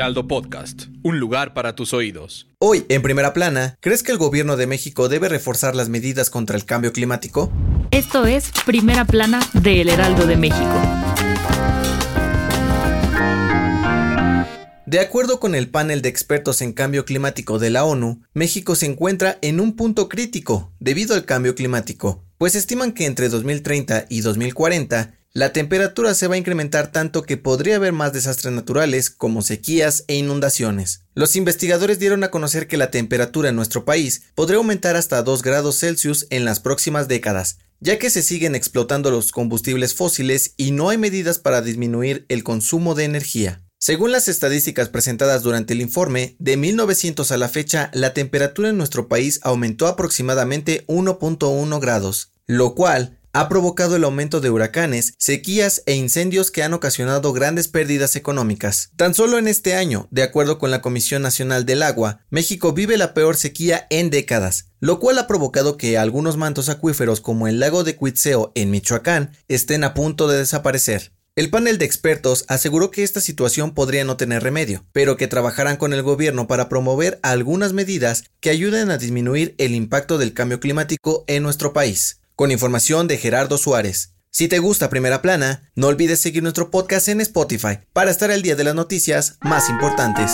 Heraldo Podcast, un lugar para tus oídos. Hoy, en primera plana, ¿crees que el gobierno de México debe reforzar las medidas contra el cambio climático? Esto es Primera Plana de El Heraldo de México. De acuerdo con el panel de expertos en cambio climático de la ONU, México se encuentra en un punto crítico debido al cambio climático, pues estiman que entre 2030 y 2040 la temperatura se va a incrementar tanto que podría haber más desastres naturales como sequías e inundaciones. Los investigadores dieron a conocer que la temperatura en nuestro país podría aumentar hasta 2 grados Celsius en las próximas décadas, ya que se siguen explotando los combustibles fósiles y no hay medidas para disminuir el consumo de energía. Según las estadísticas presentadas durante el informe, de 1900 a la fecha, la temperatura en nuestro país aumentó aproximadamente 1.1 grados, lo cual ha provocado el aumento de huracanes, sequías e incendios que han ocasionado grandes pérdidas económicas. Tan solo en este año, de acuerdo con la Comisión Nacional del Agua, México vive la peor sequía en décadas, lo cual ha provocado que algunos mantos acuíferos como el lago de Cuitzeo en Michoacán estén a punto de desaparecer. El panel de expertos aseguró que esta situación podría no tener remedio, pero que trabajarán con el gobierno para promover algunas medidas que ayuden a disminuir el impacto del cambio climático en nuestro país con información de Gerardo Suárez. Si te gusta Primera Plana, no olvides seguir nuestro podcast en Spotify para estar al día de las noticias más importantes.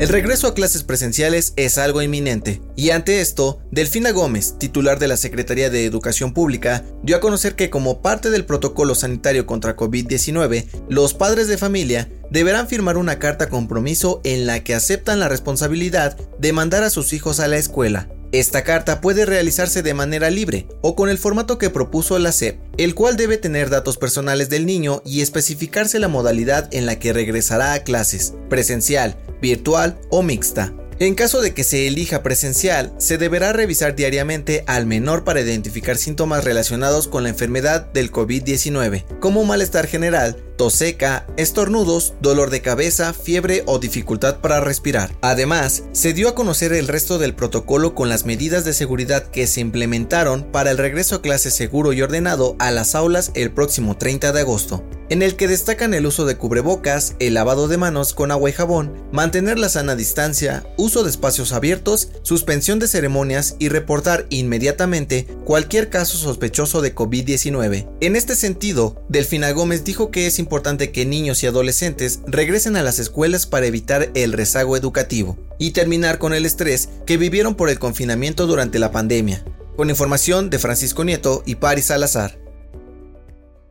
El regreso a clases presenciales es algo inminente, y ante esto, Delfina Gómez, titular de la Secretaría de Educación Pública, dio a conocer que como parte del protocolo sanitario contra COVID-19, los padres de familia deberán firmar una carta compromiso en la que aceptan la responsabilidad de mandar a sus hijos a la escuela, esta carta puede realizarse de manera libre o con el formato que propuso la SEP, el cual debe tener datos personales del niño y especificarse la modalidad en la que regresará a clases, presencial, virtual o mixta. En caso de que se elija presencial, se deberá revisar diariamente al menor para identificar síntomas relacionados con la enfermedad del COVID-19, como malestar general, tos seca, estornudos, dolor de cabeza, fiebre o dificultad para respirar. Además, se dio a conocer el resto del protocolo con las medidas de seguridad que se implementaron para el regreso a clase seguro y ordenado a las aulas el próximo 30 de agosto en el que destacan el uso de cubrebocas, el lavado de manos con agua y jabón, mantener la sana distancia, uso de espacios abiertos, suspensión de ceremonias y reportar inmediatamente cualquier caso sospechoso de COVID-19. En este sentido, Delfina Gómez dijo que es importante que niños y adolescentes regresen a las escuelas para evitar el rezago educativo y terminar con el estrés que vivieron por el confinamiento durante la pandemia. Con información de Francisco Nieto y Paris Salazar.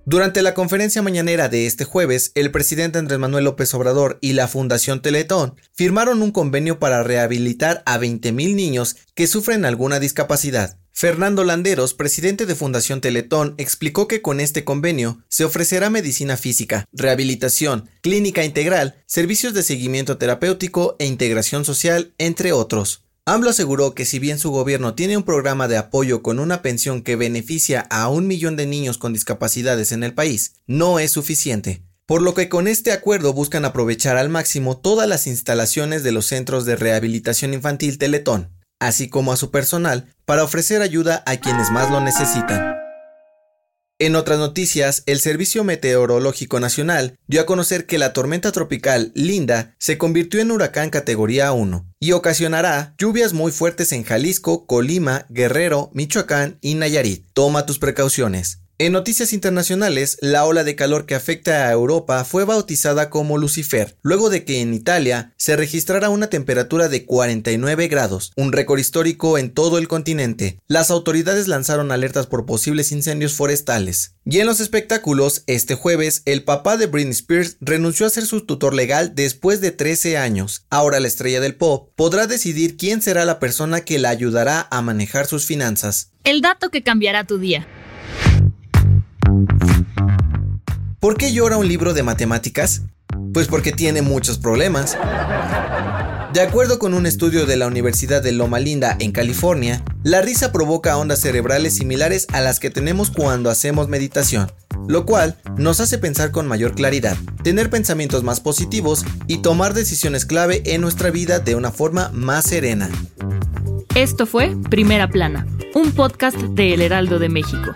Durante la conferencia mañanera de este jueves, el presidente Andrés Manuel López Obrador y la Fundación Teletón firmaron un convenio para rehabilitar a 20.000 niños que sufren alguna discapacidad. Fernando Landeros, presidente de Fundación Teletón, explicó que con este convenio se ofrecerá medicina física, rehabilitación, clínica integral, servicios de seguimiento terapéutico e integración social, entre otros. AMLO aseguró que si bien su gobierno tiene un programa de apoyo con una pensión que beneficia a un millón de niños con discapacidades en el país, no es suficiente. Por lo que con este acuerdo buscan aprovechar al máximo todas las instalaciones de los centros de rehabilitación infantil Teletón, así como a su personal, para ofrecer ayuda a quienes más lo necesitan. En otras noticias, el Servicio Meteorológico Nacional dio a conocer que la tormenta tropical Linda se convirtió en huracán categoría 1 y ocasionará lluvias muy fuertes en Jalisco, Colima, Guerrero, Michoacán y Nayarit. Toma tus precauciones. En noticias internacionales, la ola de calor que afecta a Europa fue bautizada como Lucifer, luego de que en Italia se registrara una temperatura de 49 grados, un récord histórico en todo el continente. Las autoridades lanzaron alertas por posibles incendios forestales. Y en los espectáculos, este jueves, el papá de Britney Spears renunció a ser su tutor legal después de 13 años. Ahora la estrella del pop podrá decidir quién será la persona que la ayudará a manejar sus finanzas. El dato que cambiará tu día. ¿Por qué llora un libro de matemáticas? Pues porque tiene muchos problemas. De acuerdo con un estudio de la Universidad de Loma Linda en California, la risa provoca ondas cerebrales similares a las que tenemos cuando hacemos meditación, lo cual nos hace pensar con mayor claridad, tener pensamientos más positivos y tomar decisiones clave en nuestra vida de una forma más serena. Esto fue Primera Plana, un podcast de El Heraldo de México.